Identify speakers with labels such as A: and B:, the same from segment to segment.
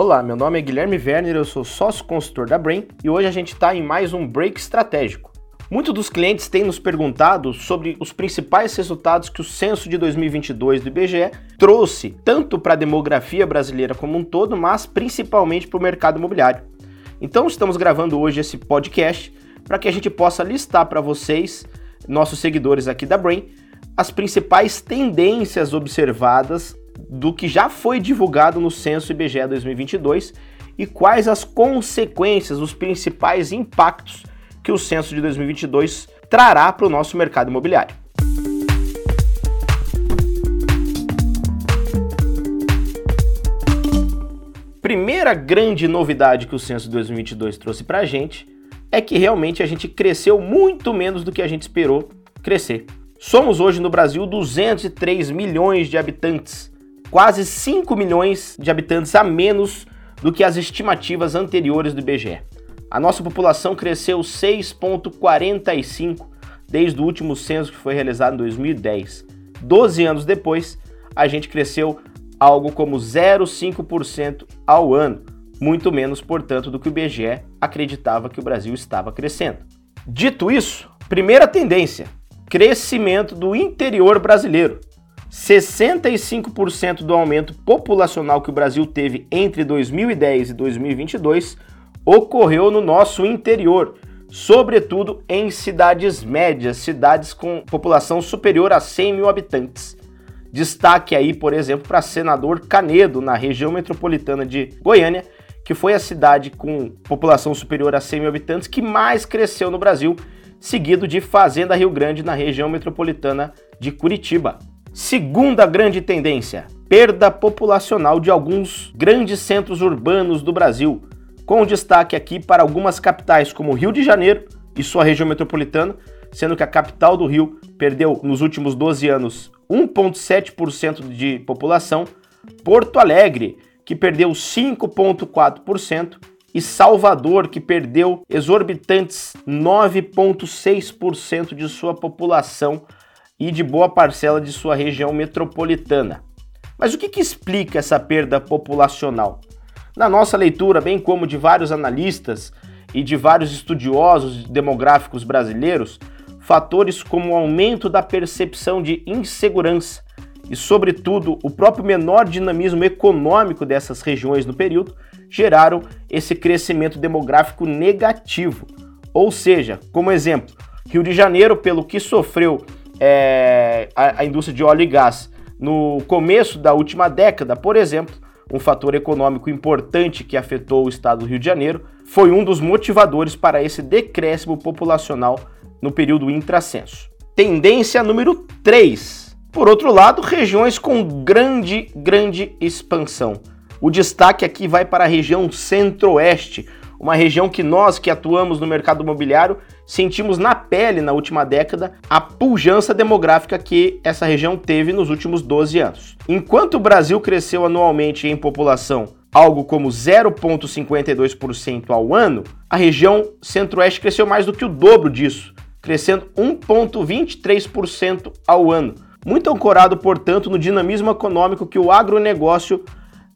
A: Olá, meu nome é Guilherme Werner, eu sou sócio consultor da Brain e hoje a gente está em mais um break estratégico. Muitos dos clientes têm nos perguntado sobre os principais resultados que o censo de 2022 do IBGE trouxe, tanto para a demografia brasileira como um todo, mas principalmente para o mercado imobiliário. Então, estamos gravando hoje esse podcast para que a gente possa listar para vocês, nossos seguidores aqui da Brain, as principais tendências observadas do que já foi divulgado no censo IBGE 2022 e quais as consequências, os principais impactos que o censo de 2022 trará para o nosso mercado imobiliário. Primeira grande novidade que o censo de 2022 trouxe para a gente é que realmente a gente cresceu muito menos do que a gente esperou crescer. Somos hoje no Brasil 203 milhões de habitantes, quase 5 milhões de habitantes a menos do que as estimativas anteriores do IBGE. A nossa população cresceu 6,45 desde o último censo que foi realizado em 2010. 12 anos depois, a gente cresceu algo como 0,5% ao ano, muito menos, portanto, do que o IBGE acreditava que o Brasil estava crescendo. Dito isso, primeira tendência: crescimento do interior brasileiro. 65% do aumento populacional que o Brasil teve entre 2010 e 2022 ocorreu no nosso interior, sobretudo em cidades médias, cidades com população superior a 100 mil habitantes. Destaque aí, por exemplo, para Senador Canedo, na região metropolitana de Goiânia, que foi a cidade com população superior a 100 mil habitantes que mais cresceu no Brasil, seguido de Fazenda Rio Grande, na região metropolitana de Curitiba. Segunda grande tendência: perda populacional de alguns grandes centros urbanos do Brasil, com destaque aqui para algumas capitais como Rio de Janeiro e sua região metropolitana, sendo que a capital do Rio perdeu nos últimos 12 anos 1,7% de população, Porto Alegre, que perdeu 5,4%, e Salvador, que perdeu exorbitantes 9,6% de sua população e de boa parcela de sua região metropolitana. Mas o que, que explica essa perda populacional? Na nossa leitura, bem como de vários analistas e de vários estudiosos demográficos brasileiros, fatores como o aumento da percepção de insegurança e, sobretudo, o próprio menor dinamismo econômico dessas regiões no período geraram esse crescimento demográfico negativo. Ou seja, como exemplo, Rio de Janeiro, pelo que sofreu é, a, a indústria de óleo e gás no começo da última década, por exemplo, um fator econômico importante que afetou o estado do Rio de Janeiro, foi um dos motivadores para esse decréscimo populacional no período intracenso. Tendência número 3. Por outro lado, regiões com grande, grande expansão. O destaque aqui vai para a região centro-oeste, uma região que nós que atuamos no mercado imobiliário sentimos na pele na última década a pujança demográfica que essa região teve nos últimos 12 anos. Enquanto o Brasil cresceu anualmente em população algo como 0,52% ao ano, a região centro-oeste cresceu mais do que o dobro disso, crescendo 1,23% ao ano. Muito ancorado, portanto, no dinamismo econômico que o agronegócio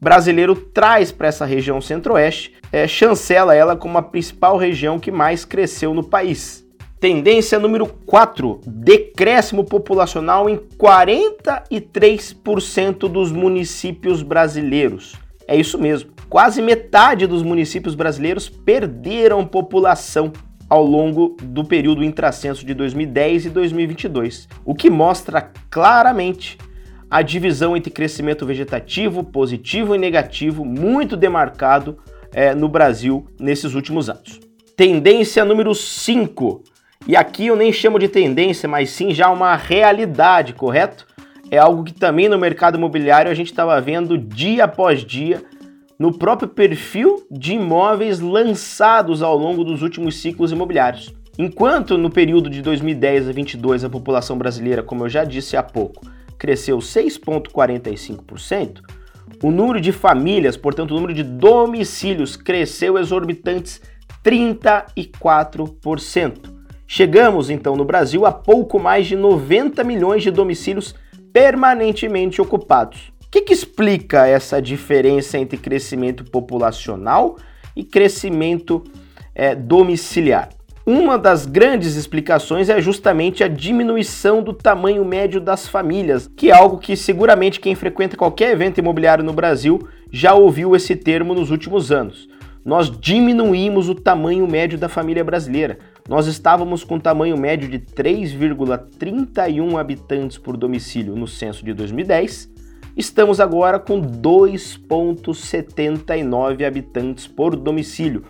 A: brasileiro traz para essa região centro-oeste, é, chancela ela como a principal região que mais cresceu no país. Tendência número 4: decréscimo populacional em 43% dos municípios brasileiros. É isso mesmo, quase metade dos municípios brasileiros perderam população ao longo do período intracenso de 2010 e 2022, o que mostra claramente a divisão entre crescimento vegetativo, positivo e negativo, muito demarcado é, no Brasil nesses últimos anos. Tendência número 5. E aqui eu nem chamo de tendência, mas sim já uma realidade, correto? É algo que também no mercado imobiliário a gente estava vendo dia após dia no próprio perfil de imóveis lançados ao longo dos últimos ciclos imobiliários. Enquanto no período de 2010 a 22 a população brasileira, como eu já disse há pouco, cresceu 6,45%, o número de famílias, portanto, o número de domicílios, cresceu exorbitantes 34%. Chegamos então no Brasil a pouco mais de 90 milhões de domicílios permanentemente ocupados. que, que explica essa diferença entre crescimento populacional e crescimento é, domiciliar? Uma das grandes explicações é justamente a diminuição do tamanho médio das famílias, que é algo que seguramente quem frequenta qualquer evento imobiliário no Brasil já ouviu esse termo nos últimos anos. Nós diminuímos o tamanho médio da família brasileira. Nós estávamos com tamanho médio de 3,31 habitantes por domicílio no censo de 2010. Estamos agora com 2,79 habitantes por domicílio,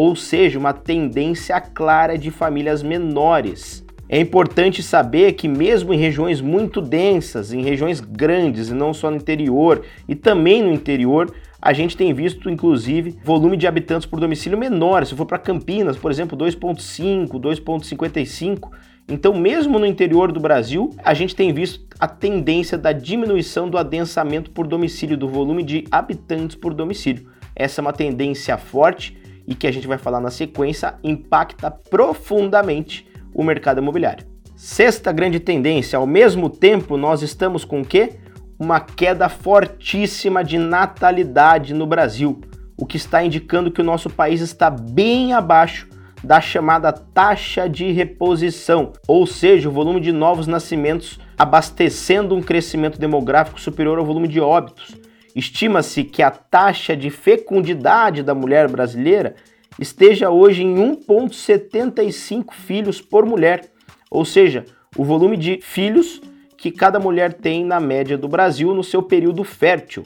A: ou seja, uma tendência clara de famílias menores. É importante saber que, mesmo em regiões muito densas, em regiões grandes, e não só no interior, e também no interior, a gente tem visto, inclusive, volume de habitantes por domicílio menor. Se for para Campinas, por exemplo, 2,5, 2,55. Então, mesmo no interior do Brasil, a gente tem visto a tendência da diminuição do adensamento por domicílio, do volume de habitantes por domicílio. Essa é uma tendência forte e que a gente vai falar na sequência, impacta profundamente o mercado imobiliário. Sexta grande tendência, ao mesmo tempo nós estamos com o quê? Uma queda fortíssima de natalidade no Brasil, o que está indicando que o nosso país está bem abaixo da chamada taxa de reposição, ou seja, o volume de novos nascimentos abastecendo um crescimento demográfico superior ao volume de óbitos. Estima-se que a taxa de fecundidade da mulher brasileira esteja hoje em 1,75 filhos por mulher, ou seja, o volume de filhos que cada mulher tem na média do Brasil no seu período fértil,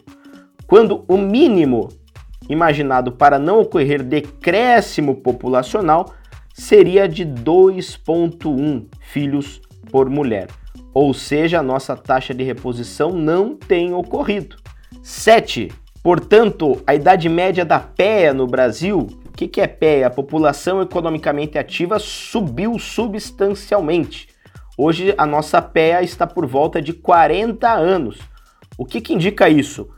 A: quando o mínimo imaginado para não ocorrer decréscimo populacional seria de 2,1 filhos por mulher. Ou seja, a nossa taxa de reposição não tem ocorrido. 7. Portanto, a idade média da PEA no Brasil, o que, que é PEA? A população economicamente ativa subiu substancialmente. Hoje a nossa PEA está por volta de 40 anos. O que, que indica isso?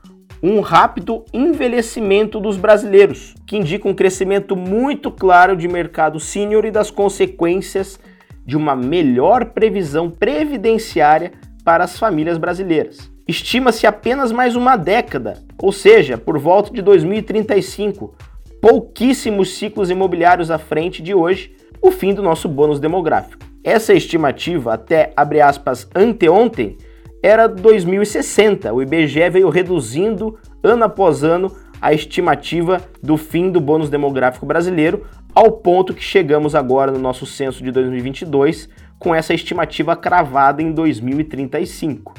A: Um rápido envelhecimento dos brasileiros, que indica um crescimento muito claro de mercado sênior e das consequências de uma melhor previsão previdenciária para as famílias brasileiras estima-se apenas mais uma década, ou seja, por volta de 2035, pouquíssimos ciclos imobiliários à frente de hoje, o fim do nosso bônus demográfico. Essa estimativa, até abre aspas, anteontem, era 2060. O IBGE veio reduzindo ano após ano a estimativa do fim do bônus demográfico brasileiro, ao ponto que chegamos agora no nosso censo de 2022 com essa estimativa cravada em 2035.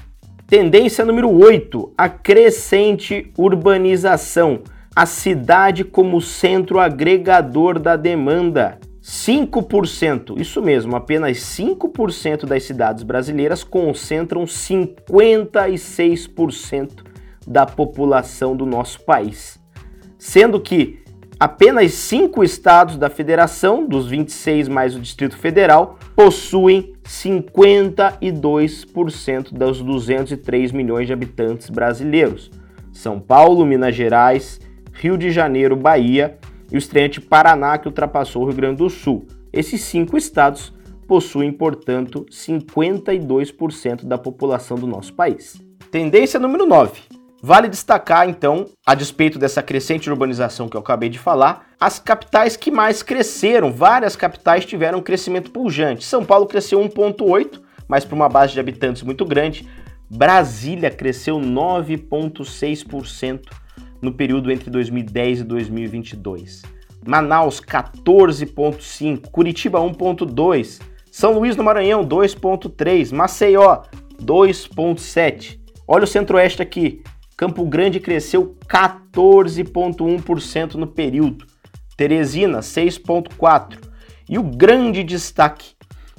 A: Tendência número 8, a crescente urbanização. A cidade como centro agregador da demanda. 5%, isso mesmo, apenas 5% das cidades brasileiras concentram 56% da população do nosso país. Sendo que apenas cinco estados da federação, dos 26 mais o Distrito Federal, possuem 52% dos 203 milhões de habitantes brasileiros. São Paulo, Minas Gerais, Rio de Janeiro, Bahia e o estreante Paraná, que ultrapassou o Rio Grande do Sul. Esses cinco estados possuem, portanto, 52% da população do nosso país. Tendência número 9 Vale destacar, então, a despeito dessa crescente urbanização que eu acabei de falar, as capitais que mais cresceram. Várias capitais tiveram um crescimento pujante. São Paulo cresceu 1,8, mas para uma base de habitantes muito grande. Brasília cresceu 9,6% no período entre 2010 e 2022. Manaus 14,5%, Curitiba 1,2%, São Luís no Maranhão 2,3%, Maceió 2,7%. Olha o centro-oeste aqui, Campo Grande cresceu 14,1% no período, Teresina 6,4%. E o grande destaque,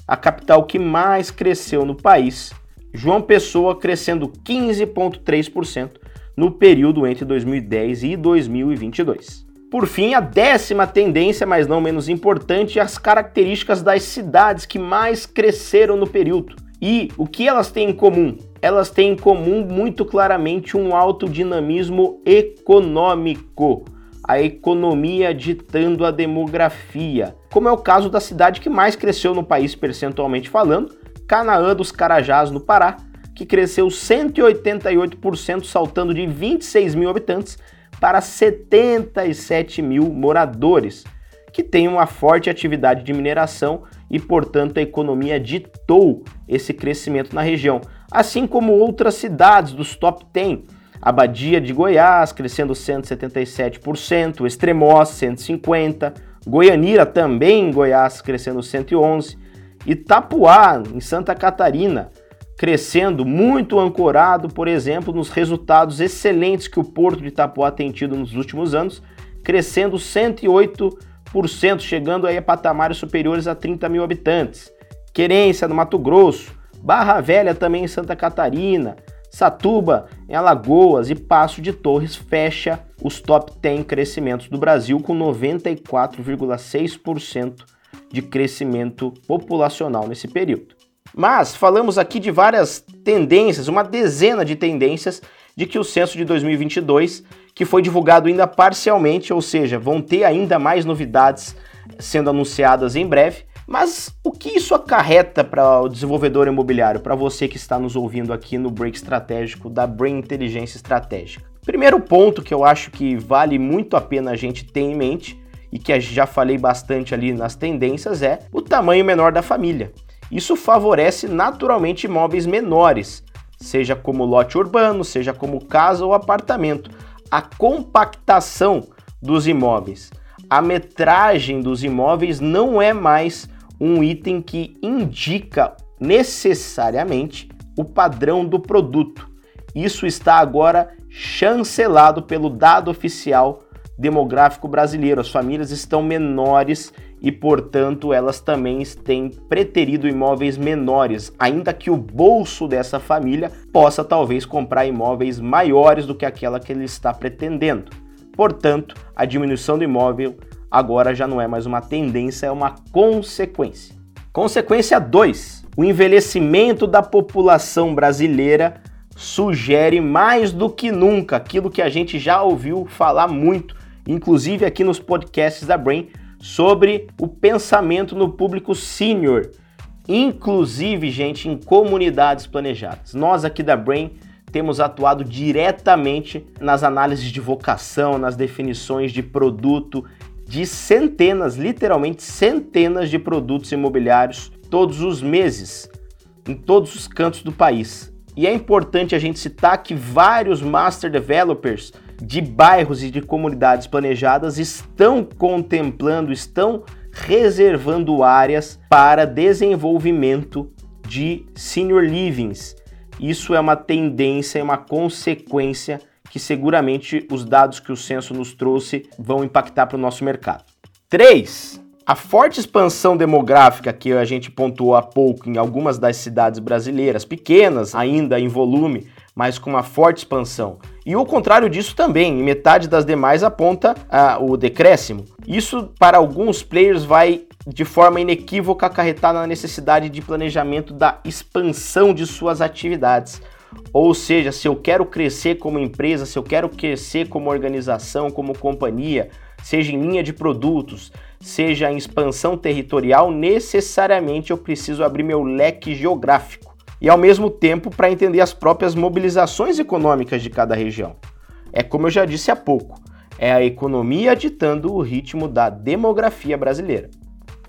A: a capital que mais cresceu no país, João Pessoa crescendo 15,3% no período entre 2010 e 2022. Por fim, a décima tendência, mas não menos importante, as características das cidades que mais cresceram no período. E o que elas têm em comum? Elas têm em comum muito claramente um alto dinamismo econômico, a economia ditando a demografia, como é o caso da cidade que mais cresceu no país percentualmente falando, Canaã dos Carajás, no Pará, que cresceu 188%, saltando de 26 mil habitantes para 77 mil moradores, que tem uma forte atividade de mineração e, portanto, a economia ditou esse crescimento na região, assim como outras cidades dos top 10. Abadia de Goiás crescendo 177%, Extremoz 150%, Goianira também em Goiás crescendo 111%, Itapuá em Santa Catarina crescendo muito ancorado, por exemplo, nos resultados excelentes que o Porto de Itapuá tem tido nos últimos anos, crescendo 108%, chegando aí a patamares superiores a 30 mil habitantes. Querência, no Mato Grosso, Barra Velha também em Santa Catarina, Satuba em Alagoas e Passo de Torres fecha os top 10 crescimentos do Brasil com 94,6% de crescimento populacional nesse período. Mas falamos aqui de várias tendências, uma dezena de tendências de que o censo de 2022, que foi divulgado ainda parcialmente, ou seja, vão ter ainda mais novidades sendo anunciadas em breve. Mas o que isso acarreta para o desenvolvedor imobiliário, para você que está nos ouvindo aqui no Break Estratégico da Brain Inteligência Estratégica? Primeiro ponto que eu acho que vale muito a pena a gente ter em mente e que já falei bastante ali nas tendências é o tamanho menor da família. Isso favorece naturalmente imóveis menores, seja como lote urbano, seja como casa ou apartamento. A compactação dos imóveis. A metragem dos imóveis não é mais um item que indica necessariamente o padrão do produto. Isso está agora chancelado pelo dado oficial demográfico brasileiro. As famílias estão menores e, portanto, elas também têm preterido imóveis menores, ainda que o bolso dessa família possa talvez comprar imóveis maiores do que aquela que ele está pretendendo. Portanto, a diminuição do imóvel agora já não é mais uma tendência, é uma consequência. Consequência 2: o envelhecimento da população brasileira sugere mais do que nunca aquilo que a gente já ouviu falar muito, inclusive aqui nos podcasts da Brain sobre o pensamento no público sênior, inclusive, gente, em comunidades planejadas. Nós aqui da Brain temos atuado diretamente nas análises de vocação, nas definições de produto de centenas, literalmente centenas de produtos imobiliários todos os meses, em todos os cantos do país. E é importante a gente citar que vários master developers de bairros e de comunidades planejadas estão contemplando, estão reservando áreas para desenvolvimento de senior livings. Isso é uma tendência, é uma consequência que seguramente os dados que o censo nos trouxe vão impactar para o nosso mercado. 3. A forte expansão demográfica que a gente pontuou há pouco em algumas das cidades brasileiras, pequenas ainda em volume, mas com uma forte expansão. E o contrário disso também, em metade das demais aponta ah, o decréscimo. Isso, para alguns players, vai de forma inequívoca acarretar na necessidade de planejamento da expansão de suas atividades. Ou seja, se eu quero crescer como empresa, se eu quero crescer como organização, como companhia, seja em linha de produtos, seja em expansão territorial, necessariamente eu preciso abrir meu leque geográfico e ao mesmo tempo para entender as próprias mobilizações econômicas de cada região. É como eu já disse há pouco, é a economia ditando o ritmo da demografia brasileira.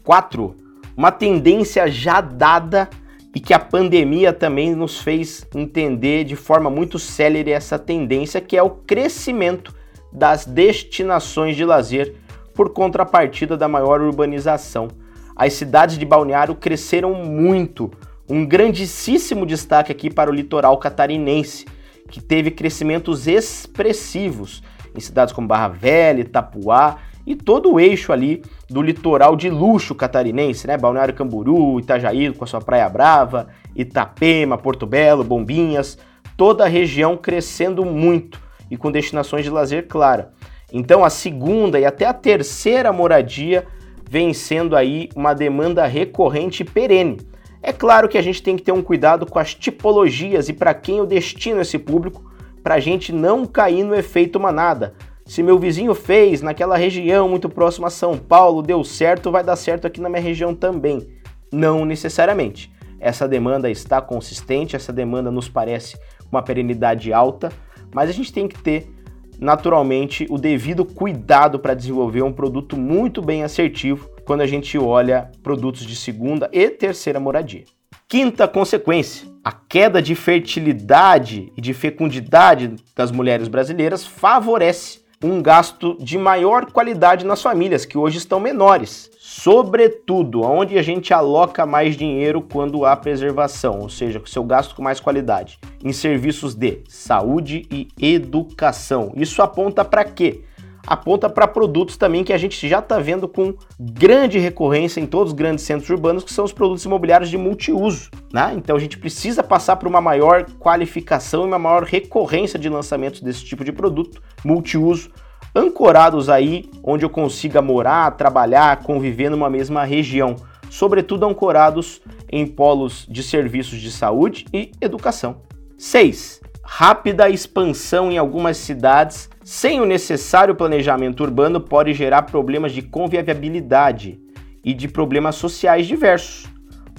A: 4. Uma tendência já dada e que a pandemia também nos fez entender de forma muito célere essa tendência, que é o crescimento das destinações de lazer por contrapartida da maior urbanização. As cidades de balneário cresceram muito um grandíssimo destaque aqui para o litoral catarinense, que teve crescimentos expressivos em cidades como Barra Velha, Itapuá e todo o eixo ali do litoral de luxo catarinense, né? Balneário Camburu, Itajaí com a sua Praia Brava, Itapema, Porto Belo, Bombinhas, toda a região crescendo muito e com destinações de lazer clara. Então a segunda e até a terceira moradia vem sendo aí uma demanda recorrente e perene é claro que a gente tem que ter um cuidado com as tipologias e para quem eu destino esse público, para a gente não cair no efeito manada. Se meu vizinho fez naquela região muito próxima a São Paulo, deu certo, vai dar certo aqui na minha região também. Não necessariamente. essa demanda está consistente, essa demanda nos parece uma perenidade alta, mas a gente tem que ter naturalmente o devido cuidado para desenvolver um produto muito bem assertivo quando a gente olha produtos de segunda e terceira moradia. Quinta consequência: a queda de fertilidade e de fecundidade das mulheres brasileiras favorece um gasto de maior qualidade nas famílias, que hoje estão menores. Sobretudo, onde a gente aloca mais dinheiro quando há preservação, ou seja, seu gasto com mais qualidade, em serviços de saúde e educação. Isso aponta para quê? Aponta para produtos também que a gente já está vendo com grande recorrência em todos os grandes centros urbanos, que são os produtos imobiliários de multiuso. Né? Então a gente precisa passar por uma maior qualificação e uma maior recorrência de lançamentos desse tipo de produto multiuso, ancorados aí onde eu consiga morar, trabalhar, conviver numa mesma região, sobretudo ancorados em polos de serviços de saúde e educação. 6 rápida expansão em algumas cidades sem o necessário planejamento urbano pode gerar problemas de convivialidade e de problemas sociais diversos.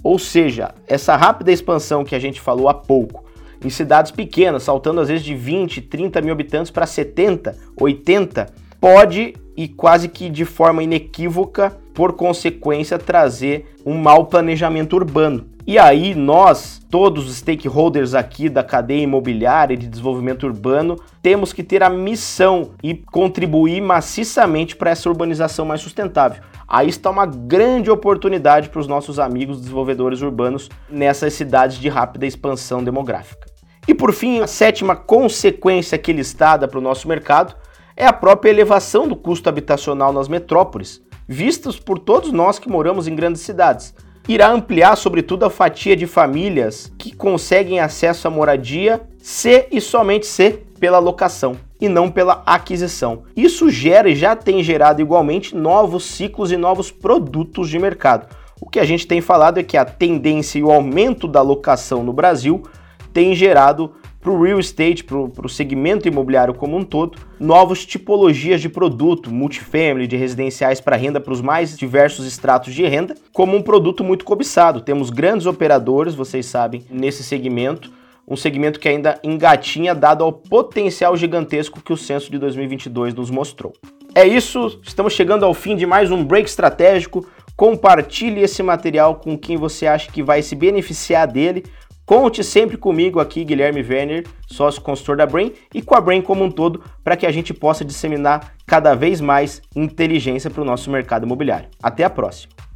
A: Ou seja, essa rápida expansão que a gente falou há pouco, em cidades pequenas, saltando às vezes de 20, 30 mil habitantes para 70, 80, pode e quase que de forma inequívoca, por consequência, trazer um mau planejamento urbano. E aí nós, todos os stakeholders aqui da cadeia imobiliária e de desenvolvimento urbano, temos que ter a missão e contribuir maciçamente para essa urbanização mais sustentável. Aí está uma grande oportunidade para os nossos amigos desenvolvedores urbanos nessas cidades de rápida expansão demográfica. E por fim, a sétima consequência que listada para o nosso mercado é a própria elevação do custo habitacional nas metrópoles, vistas por todos nós que moramos em grandes cidades irá ampliar, sobretudo, a fatia de famílias que conseguem acesso à moradia se e somente se pela locação e não pela aquisição. Isso gera e já tem gerado igualmente novos ciclos e novos produtos de mercado. O que a gente tem falado é que a tendência e o aumento da locação no Brasil tem gerado para o real estate, para o segmento imobiliário como um todo, novas tipologias de produto, multifamily, de residenciais para renda para os mais diversos estratos de renda, como um produto muito cobiçado. Temos grandes operadores, vocês sabem, nesse segmento, um segmento que ainda engatinha dado ao potencial gigantesco que o censo de 2022 nos mostrou. É isso, estamos chegando ao fim de mais um break estratégico. Compartilhe esse material com quem você acha que vai se beneficiar dele. Conte sempre comigo aqui, Guilherme Werner, sócio consultor da Brain, e com a Brain como um todo, para que a gente possa disseminar cada vez mais inteligência para o nosso mercado imobiliário. Até a próxima!